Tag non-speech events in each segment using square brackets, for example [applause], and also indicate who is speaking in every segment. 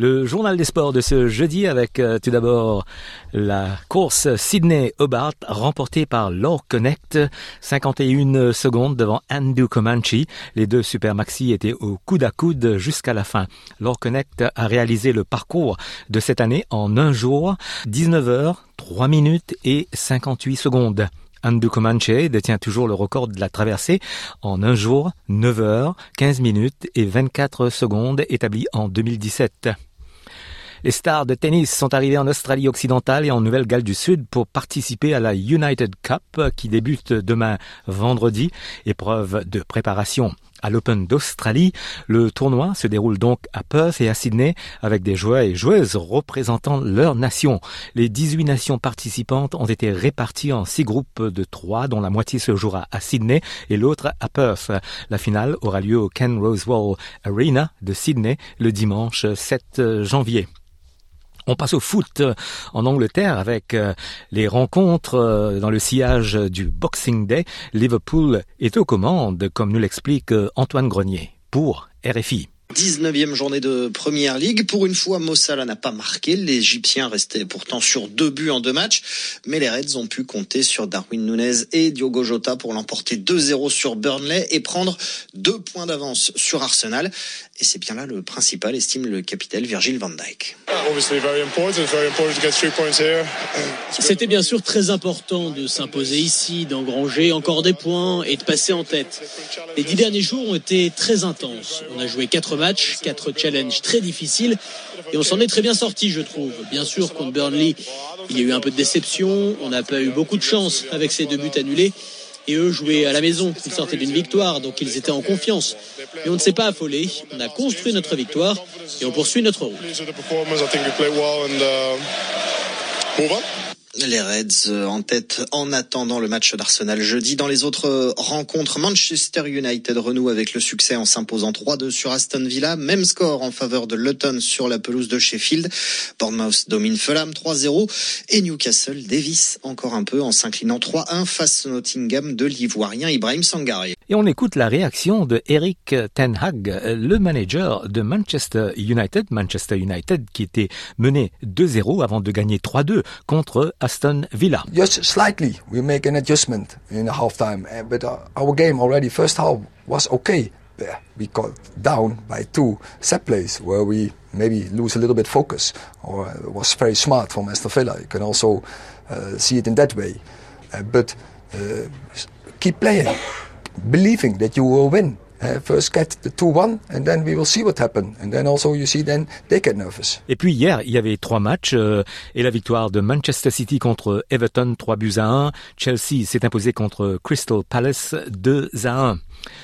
Speaker 1: Le journal des sports de ce jeudi avec euh, tout d'abord la course Sydney-Hobart remportée par Law Connect, 51 secondes devant Andrew Comanche. Les deux super maxi étaient au coude à coude jusqu'à la fin. Law Connect a réalisé le parcours de cette année en un jour, 19 heures, 3 minutes et 58 secondes. Andrew Comanche détient toujours le record de la traversée en un jour, 9 heures, 15 minutes et 24 secondes établi en 2017. Les stars de tennis sont arrivés en Australie occidentale et en Nouvelle-Galles du Sud pour participer à la United Cup qui débute demain vendredi, épreuve de préparation. À l'Open d'Australie, le tournoi se déroule donc à Perth et à Sydney avec des joueurs et joueuses représentant leur nation. Les 18 nations participantes ont été réparties en six groupes de trois dont la moitié se jouera à Sydney et l'autre à Perth. La finale aura lieu au Ken Rosewall Arena de Sydney le dimanche 7 janvier. On passe au foot euh, en Angleterre avec euh, les rencontres euh, dans le sillage du Boxing Day. Liverpool est aux commandes, comme nous l'explique Antoine Grenier pour RFI.
Speaker 2: 19e journée de Première Ligue. Pour une fois, Mossala n'a pas marqué. L'Égyptien restait pourtant sur deux buts en deux matchs. Mais les Reds ont pu compter sur Darwin Nunez et Diogo Jota pour l'emporter 2-0 sur Burnley et prendre deux points d'avance sur Arsenal. Et c'est bien là le principal, estime le capitaine Virgil van Dijk. [coughs]
Speaker 3: C'était bien sûr très important de s'imposer ici, d'engranger encore des points et de passer en tête. Les dix derniers jours ont été très intenses. On a joué quatre matchs, quatre challenges très difficiles et on s'en est très bien sorti, je trouve. Bien sûr, contre Burnley, il y a eu un peu de déception. On n'a pas eu beaucoup de chance avec ces deux buts annulés et eux jouaient à la maison. Ils sortaient d'une victoire, donc ils étaient en confiance. Mais on ne s'est pas affolé. On a construit notre victoire et on poursuit notre route.
Speaker 2: Les Reds euh, en tête en attendant le match d'Arsenal jeudi. Dans les autres euh, rencontres, Manchester United renoue avec le succès en s'imposant 3-2 sur Aston Villa. Même score en faveur de Luton sur la pelouse de Sheffield. Bournemouth domine Fulham 3-0 et Newcastle Davis encore un peu en s'inclinant 3-1 face au Nottingham de l'Ivoirien Ibrahim Sangare.
Speaker 1: Et on écoute la réaction de Eric Ten Hag, le manager de Manchester United, Manchester United qui était mené 2-0 avant de gagner 3-2 contre Aston Villa.
Speaker 4: Just slightly, we make an adjustment in the half time, eh, but uh, our game already first half was okay. We got down by two set plays where we maybe lose a little bit focus, or was very smart from Aston Villa. You can also uh, see it in that way, uh, but uh, keep playing, believing that you will win. First get the 2-1 and then we will see what happens. And then also you see then they get nervous.
Speaker 1: Et puis hier, il y avait trois matchs euh, et la victoire de Manchester City contre Everton 3 buts à 1. Chelsea s'est imposé contre Crystal Palace 2 à 1.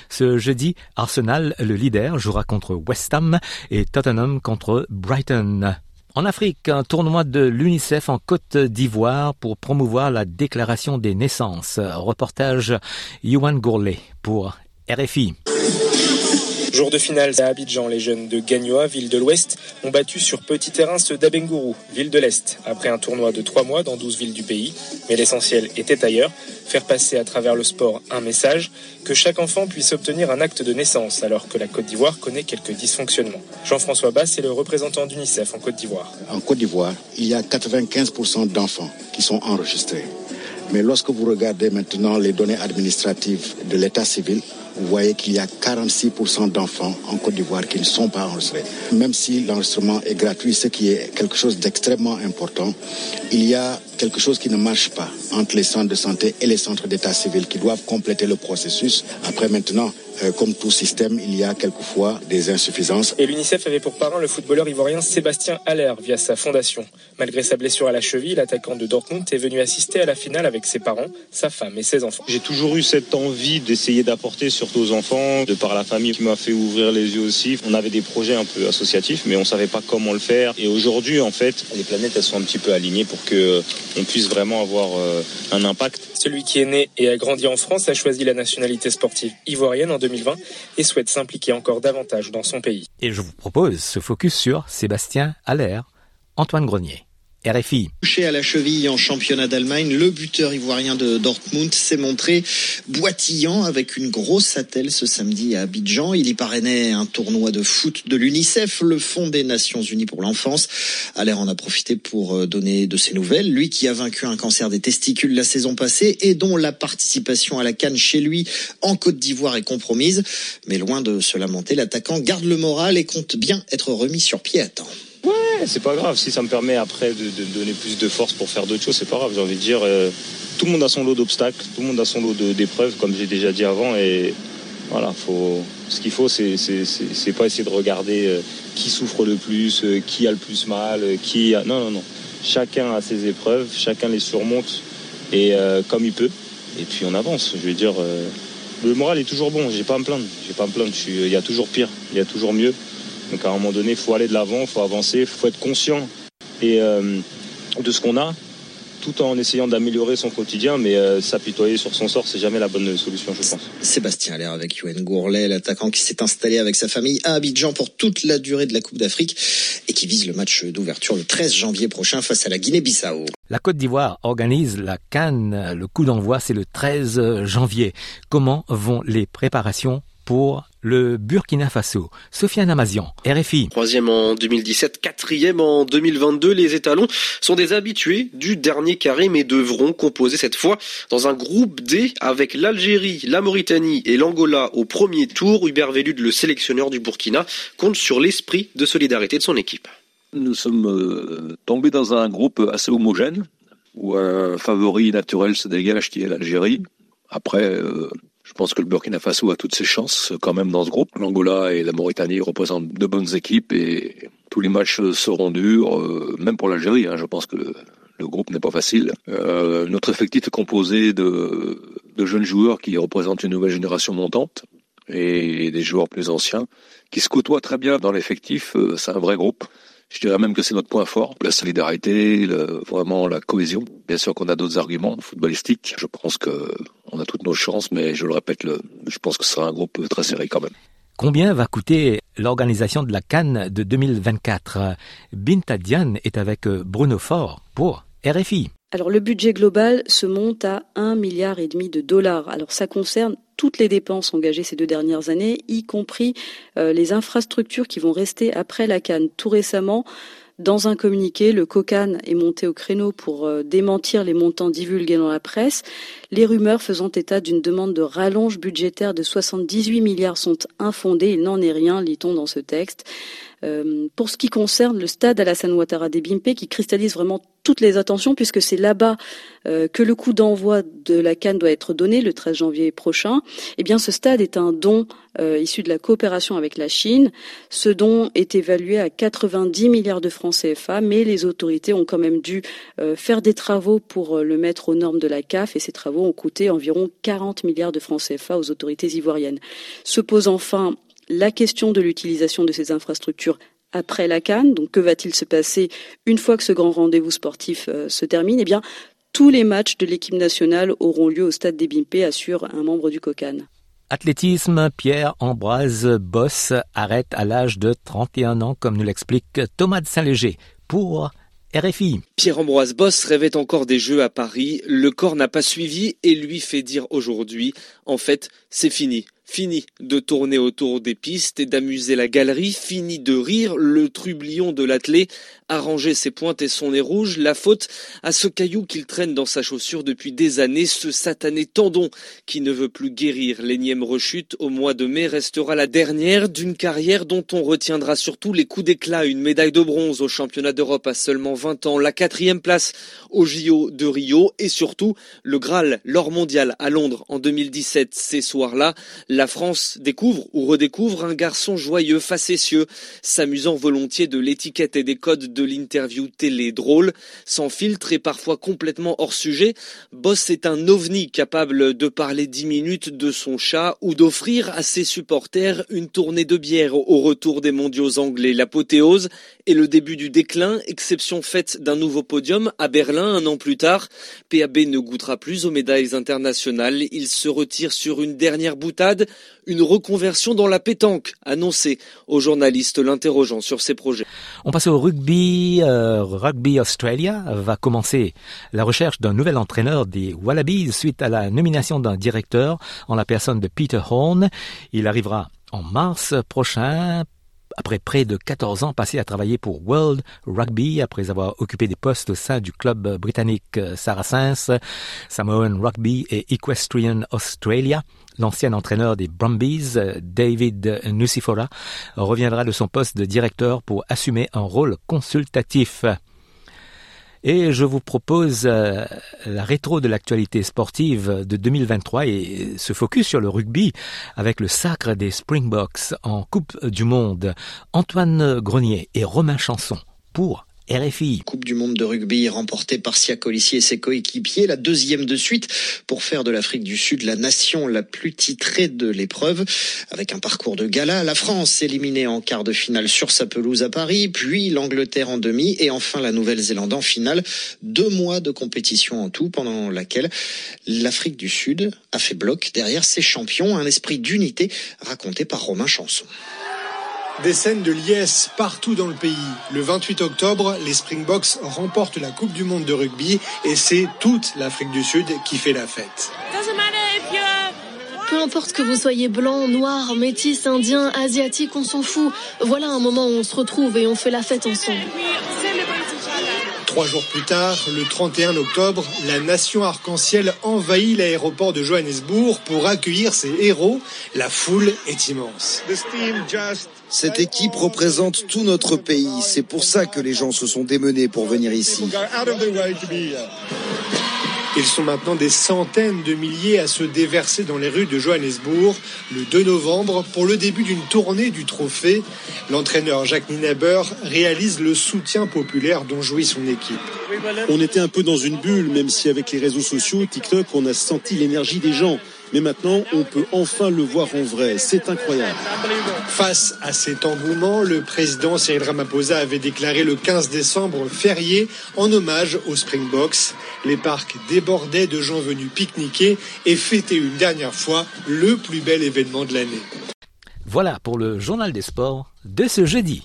Speaker 1: Ce jeudi, Arsenal, le leader, jouera contre West Ham et Tottenham contre Brighton. En Afrique, un tournoi de l'UNICEF en Côte d'Ivoire pour promouvoir la déclaration des naissances. Reportage Yuan Gourlet pour RFI.
Speaker 5: Jour de finale à Abidjan, les jeunes de Gagnoa, ville de l'Ouest, ont battu sur petit terrain ceux d'Abengourou, ville de l'Est, après un tournoi de trois mois dans 12 villes du pays. Mais l'essentiel était ailleurs, faire passer à travers le sport un message, que chaque enfant puisse obtenir un acte de naissance, alors que la Côte d'Ivoire connaît quelques dysfonctionnements. Jean-François Bass est le représentant d'UNICEF en Côte d'Ivoire.
Speaker 6: En Côte d'Ivoire, il y a 95% d'enfants qui sont enregistrés. Mais lorsque vous regardez maintenant les données administratives de l'état civil, vous voyez qu'il y a 46% d'enfants en Côte d'Ivoire qui ne sont pas enregistrés. Même si l'enregistrement est gratuit, ce qui est quelque chose d'extrêmement important, il y a quelque chose qui ne marche pas entre les centres de santé et les centres d'état civil qui doivent compléter le processus. Après maintenant, comme tout système, il y a quelquefois des insuffisances.
Speaker 5: Et l'UNICEF avait pour parrain le footballeur ivoirien Sébastien Haller via sa fondation. Malgré sa blessure à la cheville, l'attaquant de Dortmund est venu assister à la finale avec ses parents, sa femme et ses enfants.
Speaker 7: J'ai toujours eu cette envie d'essayer d'apporter surtout aux enfants, de par la famille qui m'a fait ouvrir les yeux aussi. On avait des projets un peu associatifs, mais on savait pas comment le faire. Et aujourd'hui, en fait, les planètes elles sont un petit peu alignées pour que on puisse vraiment avoir euh, un impact.
Speaker 5: Celui qui est né et a grandi en France a choisi la nationalité sportive ivoirienne en 2020 et souhaite s'impliquer encore davantage dans son pays.
Speaker 1: Et je vous propose ce focus sur Sébastien Haller, Antoine Grenier. RFI.
Speaker 2: Touché à la cheville en championnat d'Allemagne, le buteur ivoirien de Dortmund s'est montré boitillant avec une grosse attelle ce samedi à Abidjan. Il y parrainait un tournoi de foot de l'UNICEF, le Fonds des Nations Unies pour l'enfance. Allaire en a profité pour euh, donner de ses nouvelles. Lui qui a vaincu un cancer des testicules la saison passée et dont la participation à la Cannes chez lui en Côte d'Ivoire est compromise. Mais loin de se lamenter, l'attaquant garde le moral et compte bien être remis sur pied à temps.
Speaker 7: Ouais, c'est pas grave. Si ça me permet après de, donner plus de force pour faire d'autres choses, c'est pas grave. J'ai envie de dire, euh, tout le monde a son lot d'obstacles, tout le monde a son lot d'épreuves, comme j'ai déjà dit avant. Et voilà, faut, ce qu'il faut, c'est pas essayer de regarder euh, qui souffre le plus, euh, qui a le plus mal, qui a... Non, non, non. Chacun a ses épreuves, chacun les surmonte et comme il peut. Et puis on avance. Je veux dire, le moral est toujours bon. J'ai pas à me plaindre. J'ai pas à me plaindre. Il y a toujours pire. Il y a toujours mieux. Donc à un moment donné, il faut aller de l'avant, il faut avancer, il faut être conscient et, euh, de ce qu'on a, tout en essayant d'améliorer son quotidien, mais euh, s'apitoyer sur son sort, c'est jamais la bonne solution, je pense.
Speaker 2: Sébastien Allaire avec Yoann Gourlet, l'attaquant qui s'est installé avec sa famille à Abidjan pour toute la durée de la Coupe d'Afrique et qui vise le match d'ouverture le 13 janvier prochain face à la Guinée-Bissau.
Speaker 1: La Côte d'Ivoire organise la Cannes. Le coup d'envoi, c'est le 13 janvier. Comment vont les préparations pour le Burkina Faso Sofiane Amazian, RFI.
Speaker 8: Troisième en 2017, quatrième en 2022, les étalons sont des habitués du dernier carré mais devront composer cette fois dans un groupe D avec l'Algérie, la Mauritanie et l'Angola au premier tour. Hubert Velud, le sélectionneur du Burkina, compte sur l'esprit de solidarité de son équipe.
Speaker 9: Nous sommes euh, tombés dans un groupe assez homogène où un favori naturel se dégage qui est l'Algérie. Après, euh, pense que le Burkina Faso a toutes ses chances quand même dans ce groupe. L'Angola et la Mauritanie représentent de bonnes équipes et tous les matchs seront durs, euh, même pour l'Algérie. hein. je pense que le, groupe n'est pas facile. Euh, notre effectif est composé de, de jeunes joueurs qui représentent une nouvelle génération montante et des joueurs plus anciens qui se côtoient très bien dans l'effectif. Euh, C'est un vrai groupe. Je dirais même que c'est notre point fort, la solidarité, vraiment la cohésion. Bien sûr qu'on a d'autres arguments footballistiques. Je pense que on a toutes nos chances, mais je le répète, je pense que ce sera un groupe très serré quand même.
Speaker 1: Combien va coûter l'organisation de la Cannes de 2024 Binta Diane est avec Bruno Faure pour RFI.
Speaker 10: Alors le budget global se monte à 1 milliard et demi de dollars. Alors ça concerne toutes les dépenses engagées ces deux dernières années, y compris euh, les infrastructures qui vont rester après la Cannes. Tout récemment, dans un communiqué, le COCAN est monté au créneau pour euh, démentir les montants divulgués dans la presse. Les rumeurs faisant état d'une demande de rallonge budgétaire de 78 milliards sont infondées. Il n'en est rien, lit-on dans ce texte. Euh, pour ce qui concerne le stade Alassane Ouattara des Bimpe, qui cristallise vraiment toutes les attentions, puisque c'est là-bas euh, que le coup d'envoi de la Cannes doit être donné le 13 janvier prochain. Eh bien, ce stade est un don euh, issu de la coopération avec la Chine. Ce don est évalué à 90 milliards de francs CFA, mais les autorités ont quand même dû faire des travaux pour le mettre aux normes de la CAF, et ces travaux ont coûté environ 40 milliards de francs CFA aux autorités ivoiriennes. Se pose enfin la question de l'utilisation de ces infrastructures après la Cannes. Donc, que va-t-il se passer une fois que ce grand rendez-vous sportif euh, se termine? Eh bien, tous les matchs de l'équipe nationale auront lieu au stade des Bimpe, assure un membre du COCAN.
Speaker 1: Athlétisme, Pierre-Ambroise Boss arrête à l'âge de 31 ans, comme nous l'explique Thomas de Saint-Léger pour RFI.
Speaker 11: Pierre-Ambroise Boss rêvait encore des Jeux à Paris. Le corps n'a pas suivi et lui fait dire aujourd'hui, en fait, c'est fini. Fini de tourner autour des pistes et d'amuser la galerie, fini de rire, le trublion de l'athlète a rangé ses pointes et son nez rouge, la faute à ce caillou qu'il traîne dans sa chaussure depuis des années, ce satané tendon qui ne veut plus guérir. L'énième rechute au mois de mai restera la dernière d'une carrière dont on retiendra surtout les coups d'éclat, une médaille de bronze au championnat d'Europe à seulement 20 ans, la quatrième place au JO de Rio et surtout le Graal, l'or mondial à Londres en 2017. Ces soirs-là, la France découvre ou redécouvre un garçon joyeux, facétieux, s'amusant volontiers de l'étiquette et des codes de l'interview télé drôle, sans filtre et parfois complètement hors sujet. Boss est un ovni capable de parler dix minutes de son chat ou d'offrir à ses supporters une tournée de bière au retour des mondiaux anglais. L'apothéose et le début du déclin, exception faite d'un nouveau podium à Berlin un an plus tard. PAB ne goûtera plus aux médailles internationales. Il se retire sur une dernière boutade Une reconversion dans la pétanque, annoncée aux journalistes l'interrogeant sur ses projets.
Speaker 1: On passe au rugby. Euh, rugby Australia va commencer la recherche d'un nouvel entraîneur des Wallabies suite à la nomination d'un directeur en la personne de Peter Horn. Il arrivera en mars prochain après près de 14 ans passés à travailler pour World Rugby, après avoir occupé des postes au sein du club britannique Saracens, Samoan Rugby et Equestrian Australia, l'ancien entraîneur des Brumbies, David Nucifora, reviendra de son poste de directeur pour assumer un rôle consultatif. Et je vous propose euh, la rétro de l'actualité sportive de 2023 et se focus sur le rugby avec le sacre des Springboks en Coupe du Monde. Antoine Grenier et Romain Chanson pour RFI.
Speaker 2: Coupe du monde de rugby remportée par Sia Colissi et ses coéquipiers, la deuxième de suite pour faire de l'Afrique du Sud la nation la plus titrée de l'épreuve. Avec un parcours de gala, la France éliminée en quart de finale sur sa pelouse à Paris, puis l'Angleterre en demi et enfin la Nouvelle-Zélande en finale. Deux mois de compétition en tout pendant laquelle l'Afrique du Sud a fait bloc derrière ses champions, un esprit d'unité raconté par Romain Chanson.
Speaker 12: Des scènes de liesse partout dans le pays. Le 28 octobre, les Springboks remportent la Coupe du Monde de rugby et c'est toute l'Afrique du Sud qui fait la fête.
Speaker 13: Peu importe que vous soyez blanc, noir, métis, indien, asiatique, on s'en fout. Voilà un moment où on se retrouve et on fait la fête ensemble.
Speaker 12: Trois jours plus tard, le 31 octobre, la nation arc-en-ciel envahit l'aéroport de Johannesburg pour accueillir ses héros. La foule est immense.
Speaker 14: Cette équipe représente tout notre pays. C'est pour ça que les gens se sont démenés pour venir ici.
Speaker 12: Ils sont maintenant des centaines de milliers à se déverser dans les rues de Johannesburg le 2 novembre pour le début d'une tournée du trophée. L'entraîneur Jacques Nienaber réalise le soutien populaire dont jouit son équipe.
Speaker 15: On était un peu dans une bulle, même si avec les réseaux sociaux, TikTok, on a senti l'énergie des gens. Mais maintenant, on peut enfin le voir en vrai. C'est incroyable.
Speaker 12: Face à cet engouement, le président Cyril Ramaphosa avait déclaré le 15 décembre férié en hommage aux Springboks. Les parcs débordaient de gens venus pique-niquer et fêter une dernière fois le plus bel événement de l'année.
Speaker 1: Voilà pour le journal des sports de ce jeudi.